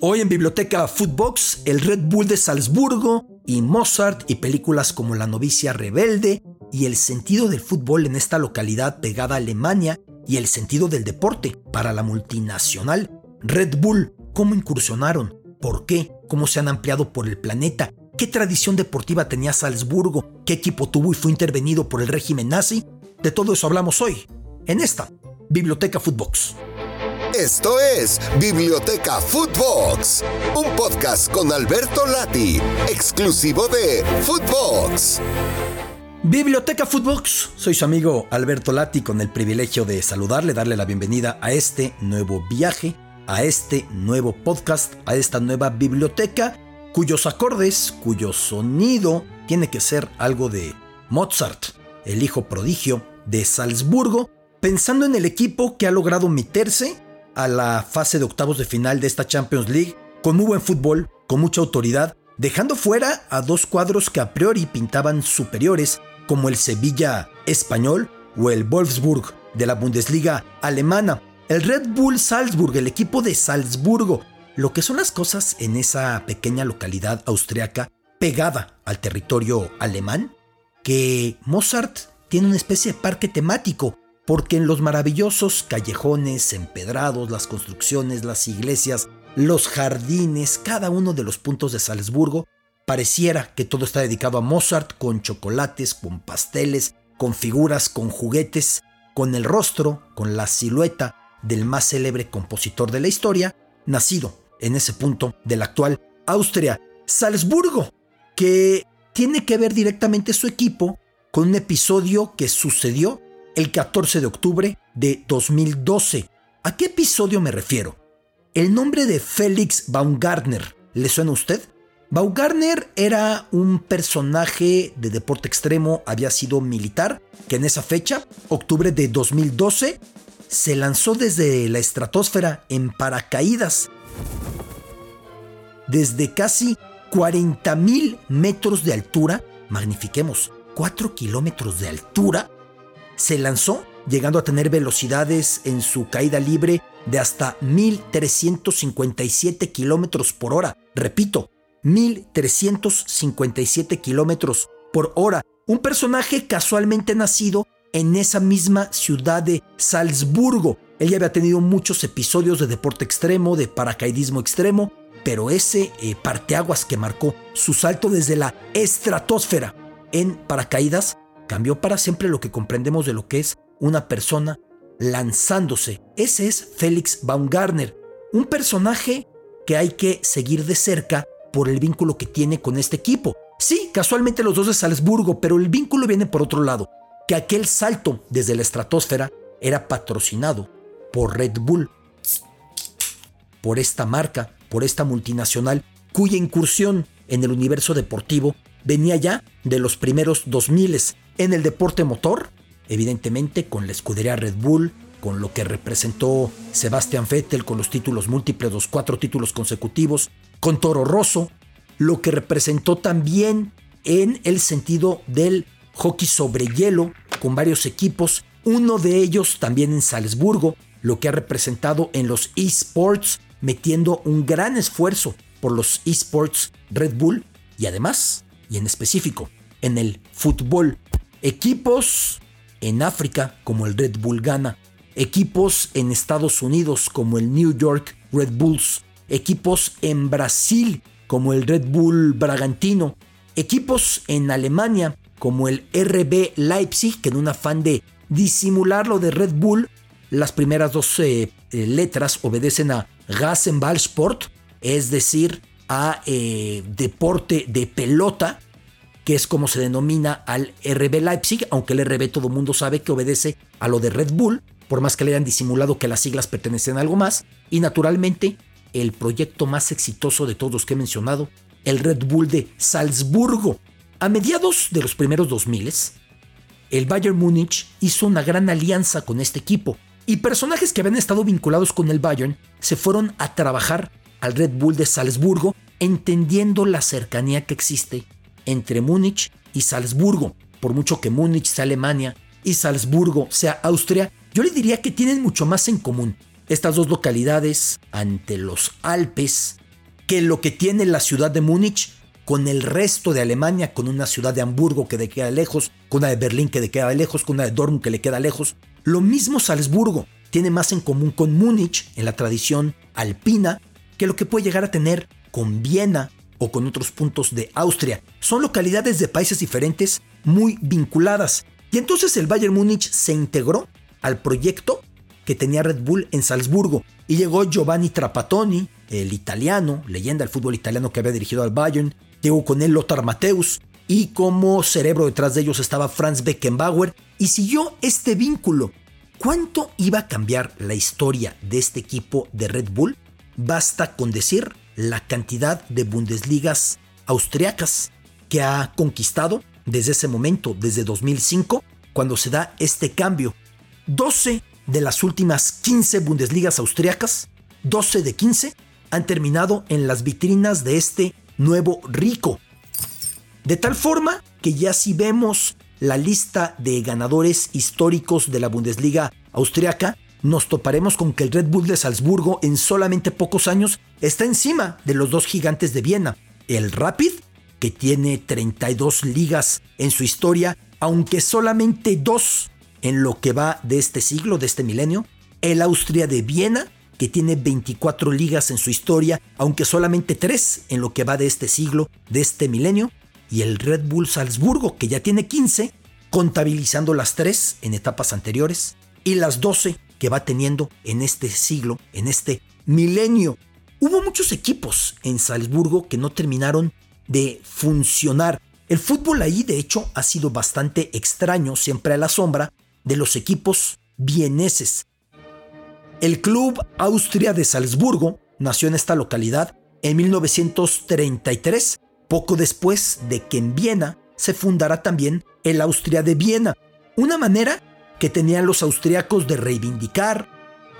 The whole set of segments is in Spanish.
Hoy en Biblioteca Footbox, el Red Bull de Salzburgo y Mozart y películas como La novicia rebelde y el sentido del fútbol en esta localidad pegada a Alemania y el sentido del deporte para la multinacional Red Bull, cómo incursionaron, por qué, cómo se han ampliado por el planeta, qué tradición deportiva tenía Salzburgo, qué equipo tuvo y fue intervenido por el régimen nazi. De todo eso hablamos hoy, en esta Biblioteca Footbox. Esto es Biblioteca Footbox, un podcast con Alberto Lati, exclusivo de Footbox. Biblioteca Footbox, soy su amigo Alberto Lati con el privilegio de saludarle, darle la bienvenida a este nuevo viaje, a este nuevo podcast, a esta nueva biblioteca, cuyos acordes, cuyo sonido tiene que ser algo de Mozart, el hijo prodigio de Salzburgo, pensando en el equipo que ha logrado meterse a la fase de octavos de final de esta Champions League con muy buen fútbol, con mucha autoridad, dejando fuera a dos cuadros que a priori pintaban superiores, como el Sevilla español o el Wolfsburg de la Bundesliga alemana. El Red Bull Salzburg, el equipo de Salzburgo, lo que son las cosas en esa pequeña localidad austriaca pegada al territorio alemán, que Mozart tiene una especie de parque temático porque en los maravillosos callejones empedrados, las construcciones, las iglesias, los jardines, cada uno de los puntos de Salzburgo, pareciera que todo está dedicado a Mozart con chocolates, con pasteles, con figuras, con juguetes, con el rostro, con la silueta del más célebre compositor de la historia, nacido en ese punto de la actual Austria, Salzburgo, que tiene que ver directamente su equipo con un episodio que sucedió el 14 de octubre de 2012. ¿A qué episodio me refiero? El nombre de Félix Baumgartner, ¿le suena a usted? Baumgartner era un personaje de deporte extremo, había sido militar, que en esa fecha, octubre de 2012, se lanzó desde la estratosfera en paracaídas. Desde casi 40.000 metros de altura, magnifiquemos, 4 kilómetros de altura, se lanzó, llegando a tener velocidades en su caída libre de hasta 1357 kilómetros por hora. Repito, 1357 kilómetros por hora. Un personaje casualmente nacido en esa misma ciudad de Salzburgo. Él ya había tenido muchos episodios de deporte extremo, de paracaidismo extremo, pero ese eh, parteaguas que marcó su salto desde la estratosfera en paracaídas cambió para siempre lo que comprendemos de lo que es una persona lanzándose. Ese es Félix Baumgartner, un personaje que hay que seguir de cerca por el vínculo que tiene con este equipo. Sí, casualmente los dos de Salzburgo, pero el vínculo viene por otro lado, que aquel salto desde la estratosfera era patrocinado por Red Bull, por esta marca, por esta multinacional, cuya incursión en el universo deportivo venía ya de los primeros 2000 en el deporte motor, evidentemente con la escudería Red Bull, con lo que representó Sebastian Vettel con los títulos múltiples, los cuatro títulos consecutivos, con Toro Rosso, lo que representó también en el sentido del hockey sobre hielo, con varios equipos, uno de ellos también en Salzburgo, lo que ha representado en los esports, metiendo un gran esfuerzo por los esports Red Bull y además, y en específico, en el fútbol Equipos en África como el Red Bull Ghana, equipos en Estados Unidos como el New York Red Bulls, equipos en Brasil como el Red Bull Bragantino, equipos en Alemania como el RB Leipzig, que en un afán de disimular lo de Red Bull, las primeras dos eh, eh, letras obedecen a Sport, es decir, a eh, deporte de pelota, que es como se denomina al RB Leipzig, aunque el RB todo mundo sabe que obedece a lo de Red Bull, por más que le hayan disimulado que las siglas pertenecen a algo más, y naturalmente el proyecto más exitoso de todos los que he mencionado, el Red Bull de Salzburgo. A mediados de los primeros 2000, el Bayern Múnich hizo una gran alianza con este equipo, y personajes que habían estado vinculados con el Bayern se fueron a trabajar al Red Bull de Salzburgo, entendiendo la cercanía que existe entre Múnich y Salzburgo. Por mucho que Múnich sea Alemania y Salzburgo sea Austria, yo le diría que tienen mucho más en común. Estas dos localidades ante los Alpes, que lo que tiene la ciudad de Múnich con el resto de Alemania, con una ciudad de Hamburgo que le queda lejos, con una de Berlín que le queda lejos, con una de Dortmund que le queda lejos. Lo mismo Salzburgo tiene más en común con Múnich en la tradición alpina que lo que puede llegar a tener con Viena o con otros puntos de Austria. Son localidades de países diferentes muy vinculadas. Y entonces el Bayern Múnich se integró al proyecto que tenía Red Bull en Salzburgo y llegó Giovanni Trapattoni, el italiano, leyenda del fútbol italiano que había dirigido al Bayern, llegó con él Lothar Matthäus y como cerebro detrás de ellos estaba Franz Beckenbauer y siguió este vínculo. ¿Cuánto iba a cambiar la historia de este equipo de Red Bull? Basta con decir la cantidad de Bundesligas austriacas que ha conquistado desde ese momento, desde 2005, cuando se da este cambio. 12 de las últimas 15 Bundesligas austriacas, 12 de 15, han terminado en las vitrinas de este nuevo rico. De tal forma que ya si vemos la lista de ganadores históricos de la Bundesliga austriaca, nos toparemos con que el Red Bull de Salzburgo en solamente pocos años está encima de los dos gigantes de Viena, el Rapid, que tiene 32 ligas en su historia, aunque solamente dos en lo que va de este siglo, de este milenio, el Austria de Viena, que tiene 24 ligas en su historia, aunque solamente tres en lo que va de este siglo, de este milenio, y el Red Bull Salzburgo, que ya tiene 15, contabilizando las tres en etapas anteriores, y las 12 que va teniendo en este siglo, en este milenio. Hubo muchos equipos en Salzburgo que no terminaron de funcionar. El fútbol ahí, de hecho, ha sido bastante extraño, siempre a la sombra de los equipos vieneses. El Club Austria de Salzburgo nació en esta localidad en 1933, poco después de que en Viena se fundara también el Austria de Viena, una manera que tenían los austriacos de reivindicar,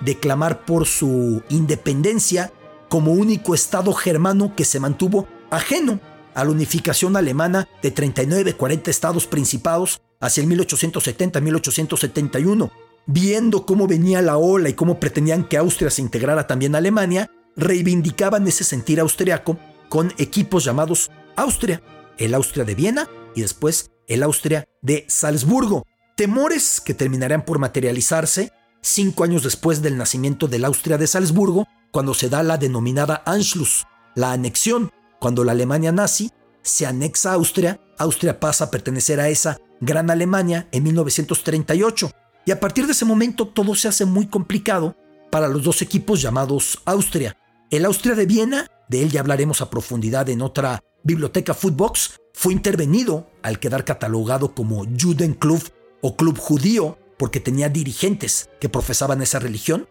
de clamar por su independencia como único estado germano que se mantuvo ajeno a la unificación alemana de 39-40 estados principados hacia el 1870-1871. Viendo cómo venía la ola y cómo pretendían que Austria se integrara también a Alemania, reivindicaban ese sentir austriaco con equipos llamados Austria, el Austria de Viena y después el Austria de Salzburgo, temores que terminarían por materializarse cinco años después del nacimiento del Austria de Salzburgo, cuando se da la denominada Anschluss, la anexión, cuando la Alemania nazi se anexa a Austria, Austria pasa a pertenecer a esa Gran Alemania en 1938, y a partir de ese momento todo se hace muy complicado para los dos equipos llamados Austria. El Austria de Viena, de él ya hablaremos a profundidad en otra biblioteca Footbox, fue intervenido al quedar catalogado como Judenklub o club judío porque tenía dirigentes que profesaban esa religión.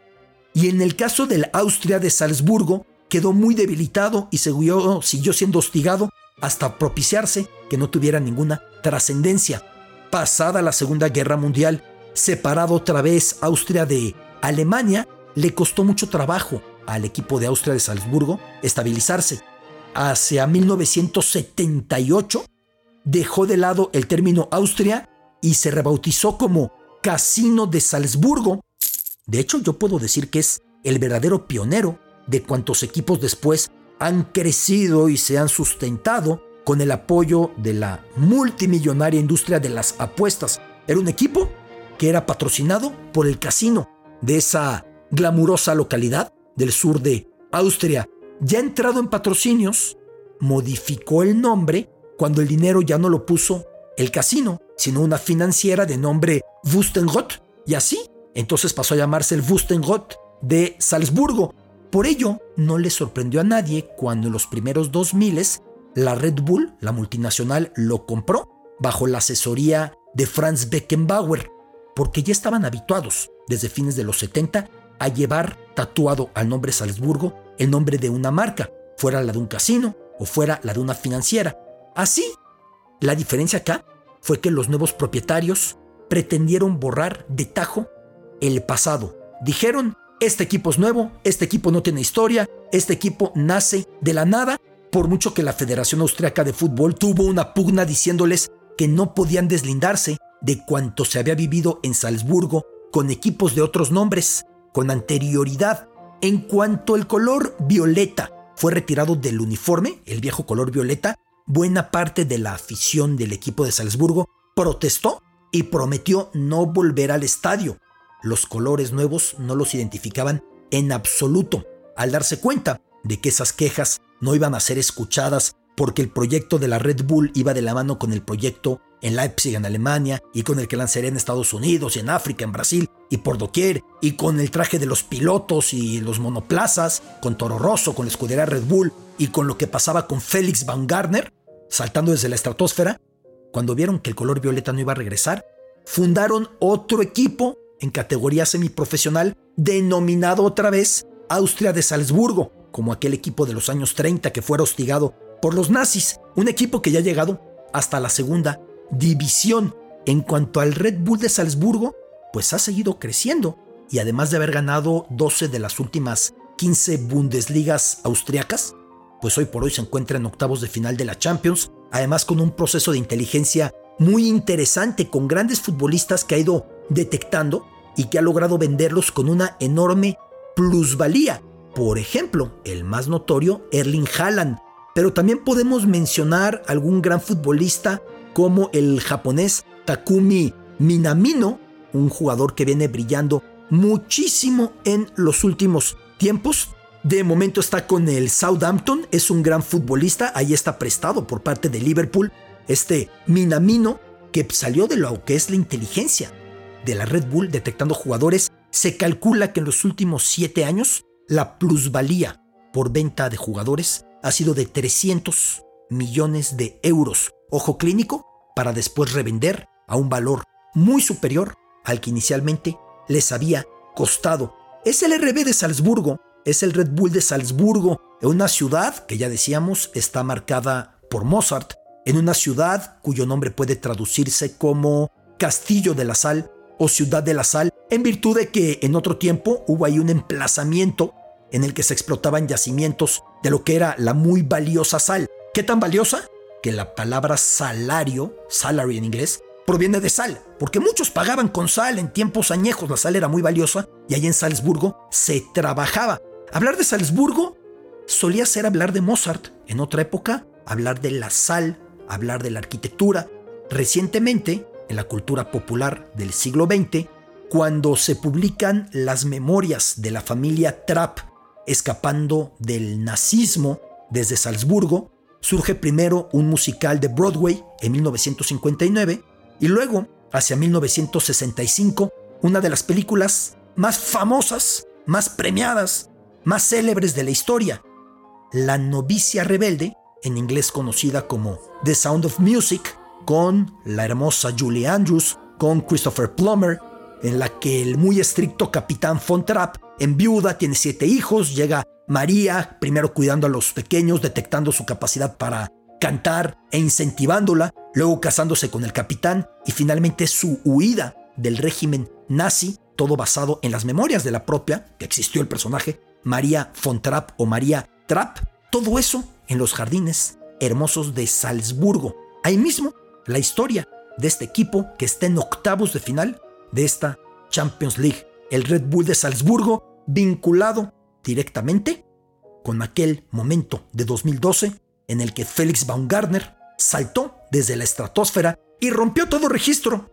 Y en el caso del Austria de Salzburgo, quedó muy debilitado y siguió, siendo hostigado hasta propiciarse que no tuviera ninguna trascendencia. Pasada la Segunda Guerra Mundial, separado otra vez Austria de Alemania, le costó mucho trabajo al equipo de Austria de Salzburgo estabilizarse. Hacia 1978 dejó de lado el término Austria y se rebautizó como Casino de Salzburgo. De hecho, yo puedo decir que es el verdadero pionero de cuantos equipos después han crecido y se han sustentado con el apoyo de la multimillonaria industria de las apuestas. Era un equipo que era patrocinado por el casino de esa glamurosa localidad del sur de Austria. Ya entrado en patrocinios, modificó el nombre cuando el dinero ya no lo puso el casino, sino una financiera de nombre Wustenrot, y así, entonces pasó a llamarse el Wustenrot de Salzburgo. Por ello, no le sorprendió a nadie cuando en los primeros 2000 la Red Bull, la multinacional, lo compró bajo la asesoría de Franz Beckenbauer, porque ya estaban habituados desde fines de los 70 a llevar tatuado al nombre Salzburgo el nombre de una marca, fuera la de un casino o fuera la de una financiera. Así, la diferencia acá fue que los nuevos propietarios pretendieron borrar de tajo el pasado. Dijeron, este equipo es nuevo, este equipo no tiene historia, este equipo nace de la nada, por mucho que la Federación Austriaca de Fútbol tuvo una pugna diciéndoles que no podían deslindarse de cuanto se había vivido en Salzburgo con equipos de otros nombres, con anterioridad. En cuanto el color violeta fue retirado del uniforme, el viejo color violeta, buena parte de la afición del equipo de Salzburgo protestó y prometió no volver al estadio. Los colores nuevos no los identificaban en absoluto. Al darse cuenta de que esas quejas no iban a ser escuchadas porque el proyecto de la Red Bull iba de la mano con el proyecto en Leipzig, en Alemania, y con el que lanzaría en Estados Unidos, y en África, en Brasil, y por doquier, y con el traje de los pilotos y los monoplazas, con Toro Rosso, con la escudería Red Bull, y con lo que pasaba con Félix Van Garner, saltando desde la estratosfera, cuando vieron que el color violeta no iba a regresar, fundaron otro equipo en categoría semiprofesional denominado otra vez Austria de Salzburgo, como aquel equipo de los años 30 que fuera hostigado por los nazis, un equipo que ya ha llegado hasta la segunda división. En cuanto al Red Bull de Salzburgo, pues ha seguido creciendo y además de haber ganado 12 de las últimas 15 Bundesligas austriacas, pues hoy por hoy se encuentra en octavos de final de la Champions, además con un proceso de inteligencia muy interesante con grandes futbolistas que ha ido detectando y que ha logrado venderlos con una enorme plusvalía. Por ejemplo, el más notorio, Erling Haaland, pero también podemos mencionar algún gran futbolista como el japonés Takumi Minamino, un jugador que viene brillando muchísimo en los últimos tiempos. De momento está con el Southampton, es un gran futbolista, ahí está prestado por parte de Liverpool. Este Minamino, que salió de lo que es la inteligencia de la Red Bull detectando jugadores, se calcula que en los últimos siete años la plusvalía por venta de jugadores ha sido de 300 millones de euros, ojo clínico, para después revender a un valor muy superior al que inicialmente les había costado. Es el RB de Salzburgo, es el Red Bull de Salzburgo, en una ciudad que ya decíamos está marcada por Mozart, en una ciudad cuyo nombre puede traducirse como Castillo de la Sal o Ciudad de la Sal, en virtud de que en otro tiempo hubo ahí un emplazamiento en el que se explotaban yacimientos de lo que era la muy valiosa sal. ¿Qué tan valiosa? Que la palabra salario, salary en inglés, proviene de sal, porque muchos pagaban con sal en tiempos añejos, la sal era muy valiosa y ahí en Salzburgo se trabajaba. Hablar de Salzburgo solía ser hablar de Mozart, en otra época hablar de la sal, hablar de la arquitectura. Recientemente, en la cultura popular del siglo XX, cuando se publican las memorias de la familia Trapp escapando del nazismo desde Salzburgo, surge primero un musical de Broadway en 1959 y luego, hacia 1965, una de las películas más famosas, más premiadas, más célebres de la historia, La novicia rebelde, en inglés conocida como The Sound of Music, con la hermosa Julie Andrews, con Christopher Plummer, en la que el muy estricto capitán Von Trapp en viuda, tiene siete hijos, llega María, primero cuidando a los pequeños, detectando su capacidad para cantar e incentivándola, luego casándose con el capitán y finalmente su huida del régimen nazi, todo basado en las memorias de la propia, que existió el personaje, María von Trapp o María Trapp, todo eso en los jardines hermosos de Salzburgo. Ahí mismo la historia de este equipo que está en octavos de final de esta Champions League, el Red Bull de Salzburgo, vinculado directamente con aquel momento de 2012 en el que Félix Baumgartner saltó desde la estratosfera y rompió todo registro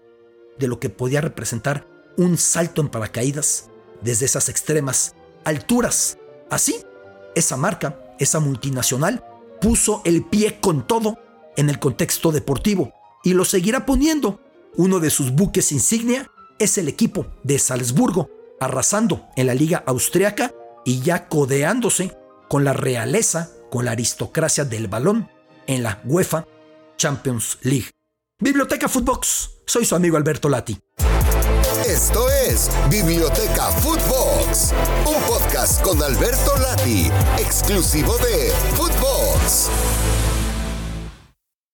de lo que podía representar un salto en paracaídas desde esas extremas alturas. Así, esa marca, esa multinacional, puso el pie con todo en el contexto deportivo y lo seguirá poniendo. Uno de sus buques insignia es el equipo de Salzburgo, arrasando en la liga austriaca y ya codeándose con la realeza, con la aristocracia del balón en la UEFA Champions League. Biblioteca Footbox, soy su amigo Alberto Lati. Esto es Biblioteca Footbox, un podcast con Alberto Lati, exclusivo de Footbox.